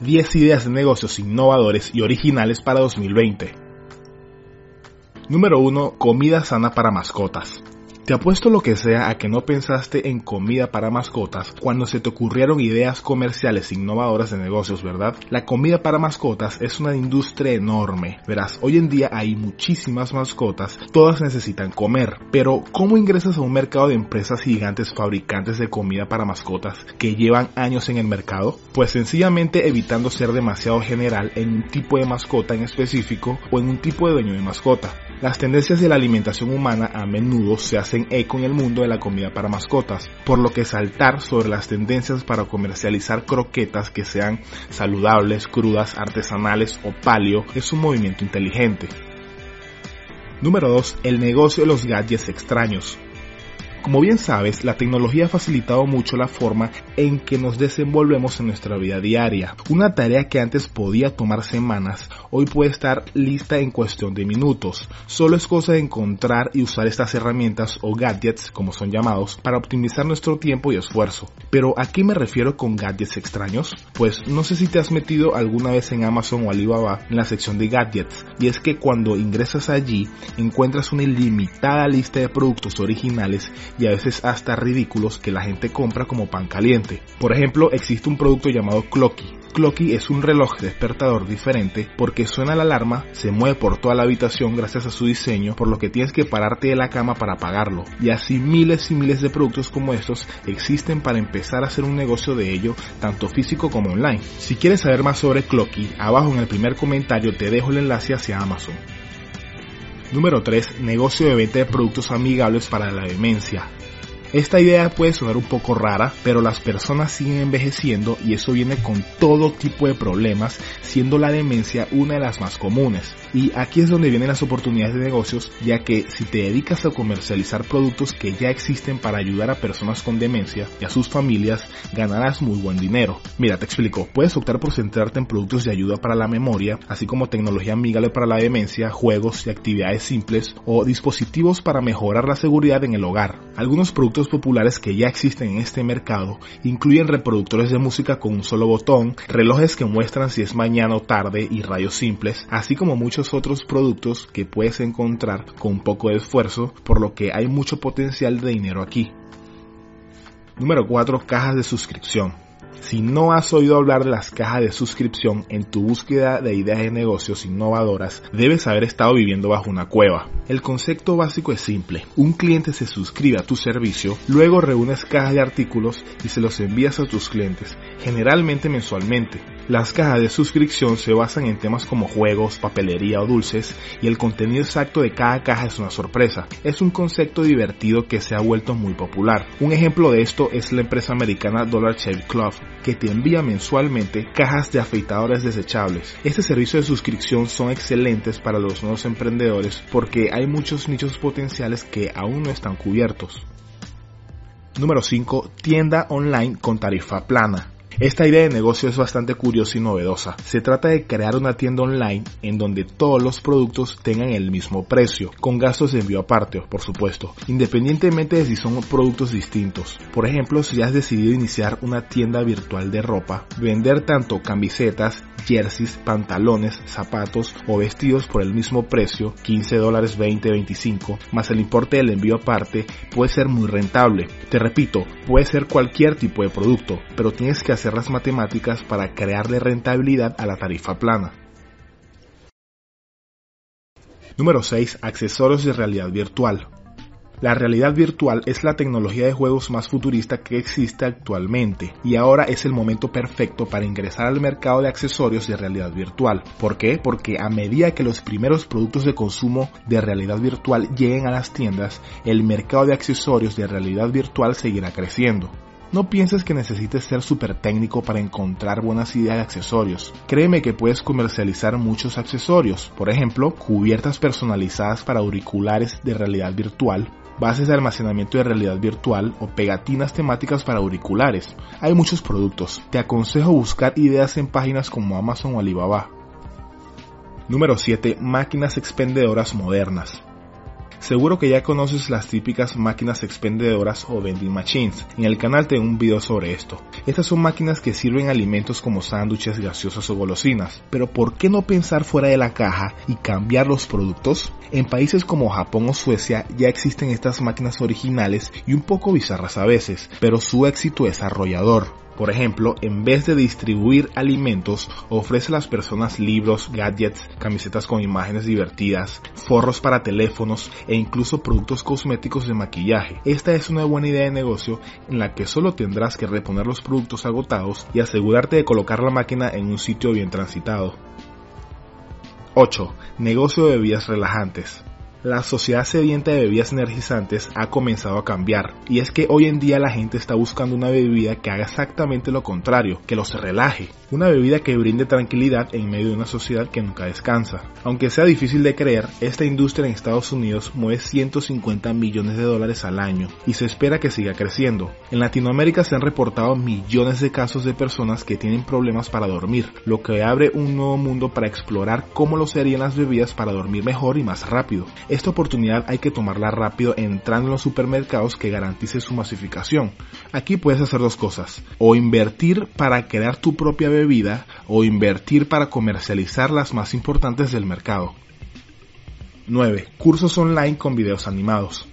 10 ideas de negocios innovadores y originales para 2020. Número 1. Comida sana para mascotas. Te apuesto lo que sea a que no pensaste en comida para mascotas cuando se te ocurrieron ideas comerciales innovadoras de negocios, ¿verdad? La comida para mascotas es una industria enorme. Verás, hoy en día hay muchísimas mascotas, todas necesitan comer. Pero, ¿cómo ingresas a un mercado de empresas gigantes fabricantes de comida para mascotas que llevan años en el mercado? Pues sencillamente evitando ser demasiado general en un tipo de mascota en específico o en un tipo de dueño de mascota. Las tendencias de la alimentación humana a menudo se hacen eco en el mundo de la comida para mascotas, por lo que saltar sobre las tendencias para comercializar croquetas que sean saludables, crudas, artesanales o palio es un movimiento inteligente. Número 2. El negocio de los gadgets extraños. Como bien sabes, la tecnología ha facilitado mucho la forma en que nos desenvolvemos en nuestra vida diaria. Una tarea que antes podía tomar semanas, hoy puede estar lista en cuestión de minutos. Solo es cosa de encontrar y usar estas herramientas o gadgets, como son llamados, para optimizar nuestro tiempo y esfuerzo. Pero ¿a qué me refiero con gadgets extraños? Pues no sé si te has metido alguna vez en Amazon o Alibaba en la sección de gadgets, y es que cuando ingresas allí encuentras una ilimitada lista de productos originales y a veces hasta ridículos que la gente compra como pan caliente. Por ejemplo, existe un producto llamado Clocky. Clocky es un reloj despertador diferente porque suena la alarma, se mueve por toda la habitación gracias a su diseño, por lo que tienes que pararte de la cama para apagarlo. Y así miles y miles de productos como estos existen para empezar a hacer un negocio de ello, tanto físico como online. Si quieres saber más sobre Clocky, abajo en el primer comentario te dejo el enlace hacia Amazon. Número 3. Negocio de venta de productos amigables para la demencia. Esta idea puede sonar un poco rara, pero las personas siguen envejeciendo y eso viene con todo tipo de problemas, siendo la demencia una de las más comunes. Y aquí es donde vienen las oportunidades de negocios, ya que si te dedicas a comercializar productos que ya existen para ayudar a personas con demencia y a sus familias, ganarás muy buen dinero. Mira, te explico, puedes optar por centrarte en productos de ayuda para la memoria, así como tecnología amigable para la demencia, juegos y actividades simples o dispositivos para mejorar la seguridad en el hogar. Algunos productos populares que ya existen en este mercado incluyen reproductores de música con un solo botón, relojes que muestran si es mañana o tarde y rayos simples, así como muchos otros productos que puedes encontrar con poco de esfuerzo, por lo que hay mucho potencial de dinero aquí. Número 4. Cajas de suscripción. Si no has oído hablar de las cajas de suscripción en tu búsqueda de ideas de negocios innovadoras, debes haber estado viviendo bajo una cueva. El concepto básico es simple. Un cliente se suscribe a tu servicio, luego reúnes cajas de artículos y se los envías a tus clientes, generalmente mensualmente. Las cajas de suscripción se basan en temas como juegos, papelería o dulces y el contenido exacto de cada caja es una sorpresa. Es un concepto divertido que se ha vuelto muy popular. Un ejemplo de esto es la empresa americana Dollar Shave Club, que te envía mensualmente cajas de afeitadores desechables. Este servicio de suscripción son excelentes para los nuevos emprendedores porque hay muchos nichos potenciales que aún no están cubiertos. Número 5. Tienda online con tarifa plana. Esta idea de negocio es bastante curiosa y novedosa. Se trata de crear una tienda online en donde todos los productos tengan el mismo precio, con gastos de envío aparte, por supuesto, independientemente de si son productos distintos. Por ejemplo, si has decidido iniciar una tienda virtual de ropa, vender tanto camisetas, jerseys, pantalones, zapatos o vestidos por el mismo precio, 15 dólares 20, 25, más el importe del envío aparte, puede ser muy rentable. Te repito, puede ser cualquier tipo de producto, pero tienes que hacer las matemáticas para crearle rentabilidad a la tarifa plana. Número 6. Accesorios de realidad virtual. La realidad virtual es la tecnología de juegos más futurista que existe actualmente y ahora es el momento perfecto para ingresar al mercado de accesorios de realidad virtual. ¿Por qué? Porque a medida que los primeros productos de consumo de realidad virtual lleguen a las tiendas, el mercado de accesorios de realidad virtual seguirá creciendo. No pienses que necesites ser súper técnico para encontrar buenas ideas de accesorios. Créeme que puedes comercializar muchos accesorios, por ejemplo, cubiertas personalizadas para auriculares de realidad virtual, bases de almacenamiento de realidad virtual o pegatinas temáticas para auriculares. Hay muchos productos. Te aconsejo buscar ideas en páginas como Amazon o Alibaba. Número 7. Máquinas expendedoras modernas. Seguro que ya conoces las típicas máquinas expendedoras o vending machines. En el canal tengo un video sobre esto. Estas son máquinas que sirven alimentos como sándwiches, gaseosas o golosinas. Pero ¿por qué no pensar fuera de la caja y cambiar los productos? En países como Japón o Suecia ya existen estas máquinas originales y un poco bizarras a veces, pero su éxito es arrollador. Por ejemplo, en vez de distribuir alimentos, ofrece a las personas libros, gadgets, camisetas con imágenes divertidas, forros para teléfonos e incluso productos cosméticos de maquillaje. Esta es una buena idea de negocio en la que solo tendrás que reponer los productos agotados y asegurarte de colocar la máquina en un sitio bien transitado. 8. Negocio de bebidas relajantes. La sociedad sedienta de bebidas energizantes ha comenzado a cambiar y es que hoy en día la gente está buscando una bebida que haga exactamente lo contrario, que los relaje, una bebida que brinde tranquilidad en medio de una sociedad que nunca descansa. Aunque sea difícil de creer, esta industria en Estados Unidos mueve 150 millones de dólares al año y se espera que siga creciendo. En Latinoamérica se han reportado millones de casos de personas que tienen problemas para dormir, lo que abre un nuevo mundo para explorar cómo lo serían las bebidas para dormir mejor y más rápido. Esta oportunidad hay que tomarla rápido entrando en los supermercados que garantice su masificación. Aquí puedes hacer dos cosas, o invertir para crear tu propia bebida o invertir para comercializar las más importantes del mercado. 9. Cursos online con videos animados.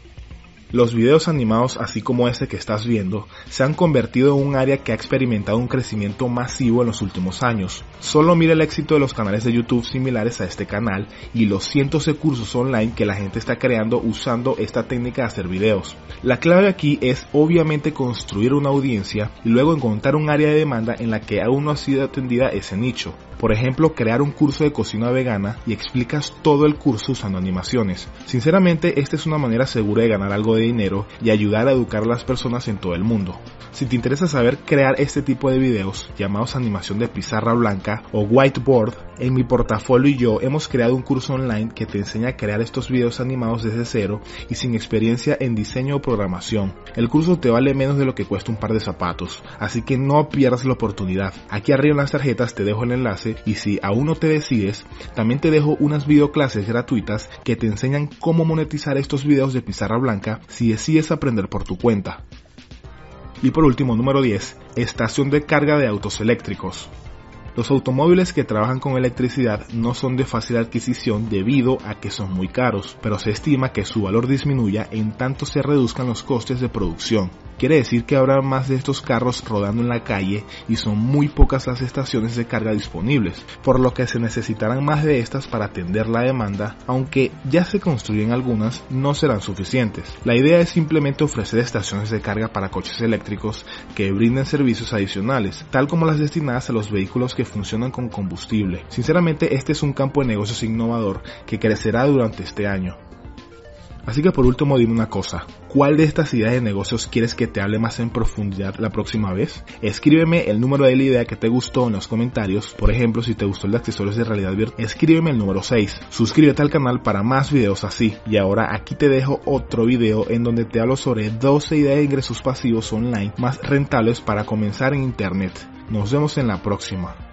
Los videos animados, así como este que estás viendo, se han convertido en un área que ha experimentado un crecimiento masivo en los últimos años. Solo mira el éxito de los canales de YouTube similares a este canal y los cientos de cursos online que la gente está creando usando esta técnica de hacer videos. La clave aquí es obviamente construir una audiencia y luego encontrar un área de demanda en la que aún no ha sido atendida ese nicho. Por ejemplo, crear un curso de cocina vegana y explicas todo el curso usando animaciones. Sinceramente, esta es una manera segura de ganar algo de dinero y ayudar a educar a las personas en todo el mundo. Si te interesa saber crear este tipo de videos, llamados animación de pizarra blanca o whiteboard, en mi portafolio y yo hemos creado un curso online que te enseña a crear estos videos animados desde cero y sin experiencia en diseño o programación. El curso te vale menos de lo que cuesta un par de zapatos, así que no pierdas la oportunidad. Aquí arriba en las tarjetas te dejo el enlace y si aún no te decides, también te dejo unas videoclases gratuitas que te enseñan cómo monetizar estos videos de pizarra blanca si decides aprender por tu cuenta. Y por último, número 10, estación de carga de autos eléctricos. Los automóviles que trabajan con electricidad no son de fácil adquisición debido a que son muy caros, pero se estima que su valor disminuya en tanto se reduzcan los costes de producción. Quiere decir que habrá más de estos carros rodando en la calle y son muy pocas las estaciones de carga disponibles, por lo que se necesitarán más de estas para atender la demanda, aunque ya se construyen algunas, no serán suficientes. La idea es simplemente ofrecer estaciones de carga para coches eléctricos que brinden servicios adicionales, tal como las destinadas a los vehículos que funcionan con combustible. Sinceramente, este es un campo de negocios innovador que crecerá durante este año. Así que por último dime una cosa, ¿cuál de estas ideas de negocios quieres que te hable más en profundidad la próxima vez? Escríbeme el número de la idea que te gustó en los comentarios, por ejemplo si te gustó el de accesorios de realidad virtual, escríbeme el número 6, suscríbete al canal para más videos así, y ahora aquí te dejo otro video en donde te hablo sobre 12 ideas de ingresos pasivos online más rentables para comenzar en internet. Nos vemos en la próxima.